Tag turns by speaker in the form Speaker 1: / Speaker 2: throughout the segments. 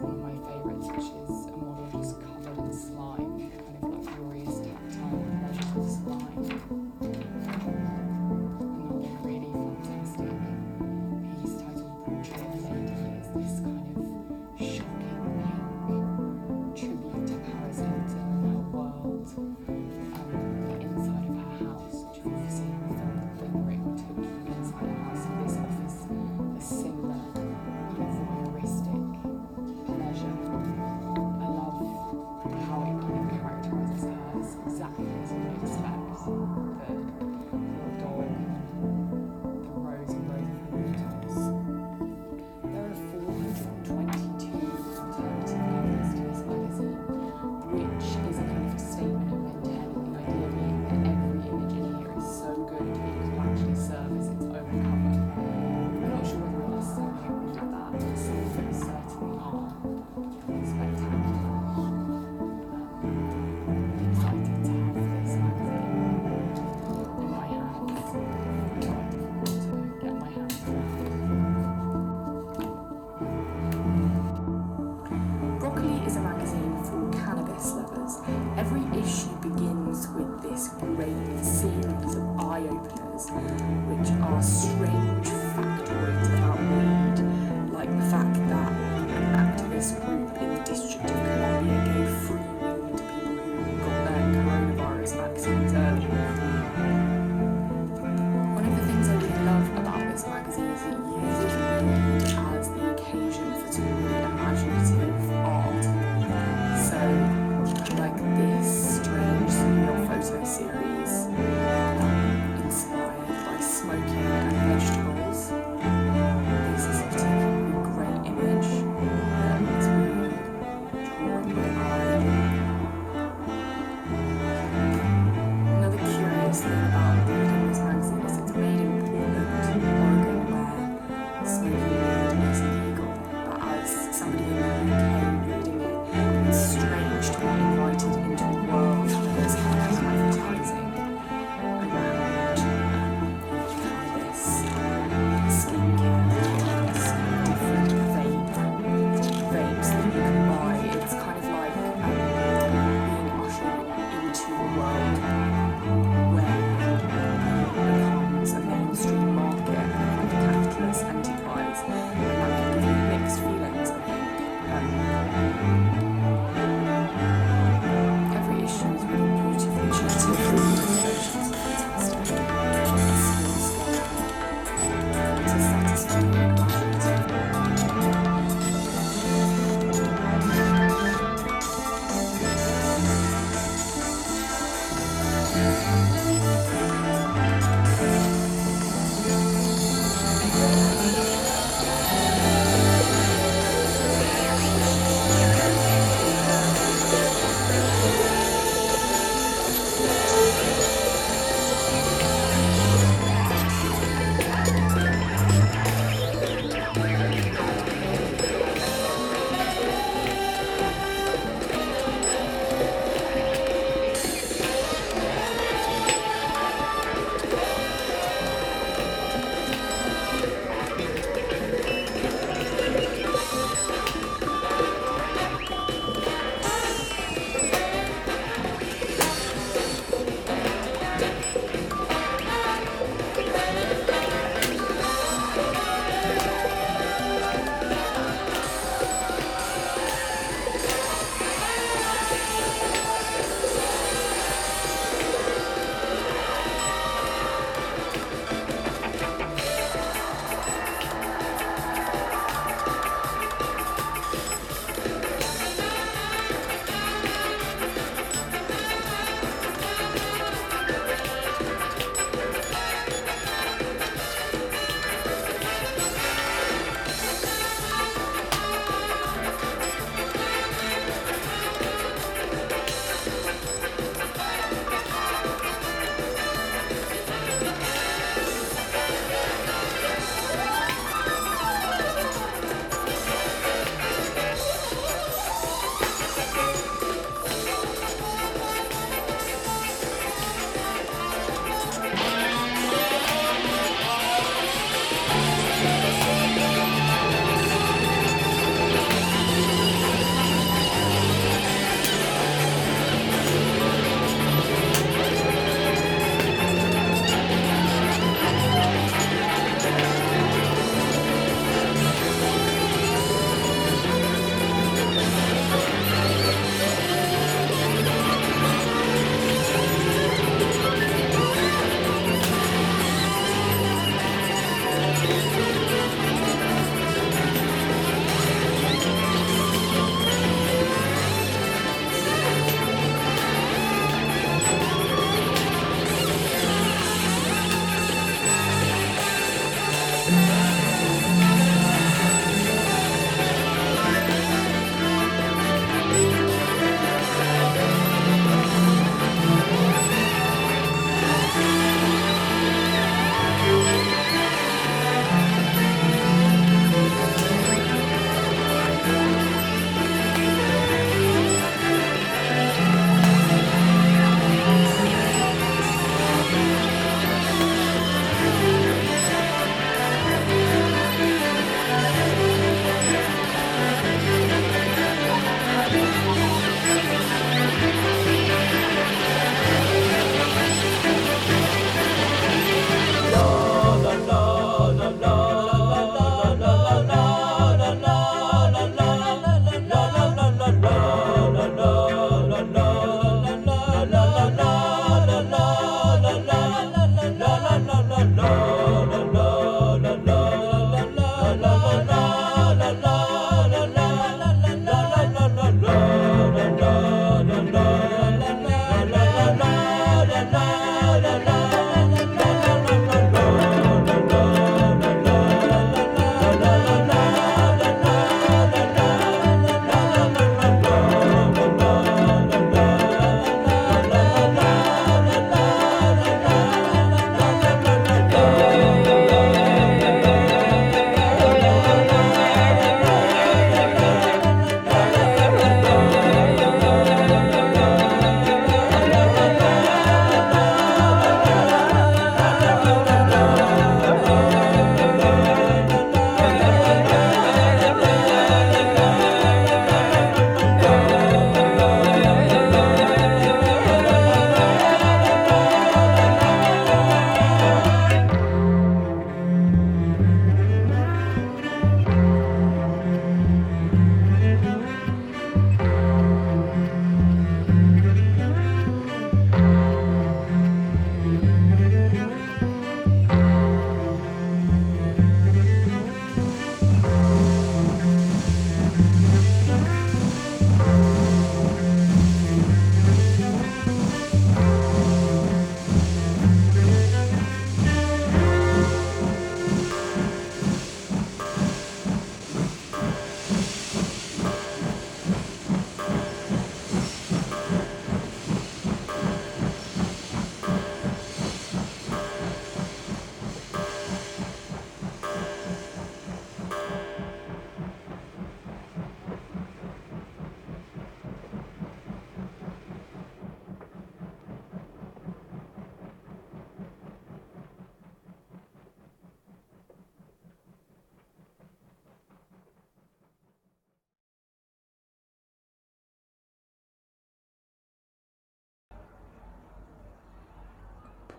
Speaker 1: one me, my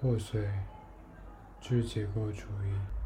Speaker 1: 破碎之结构主义。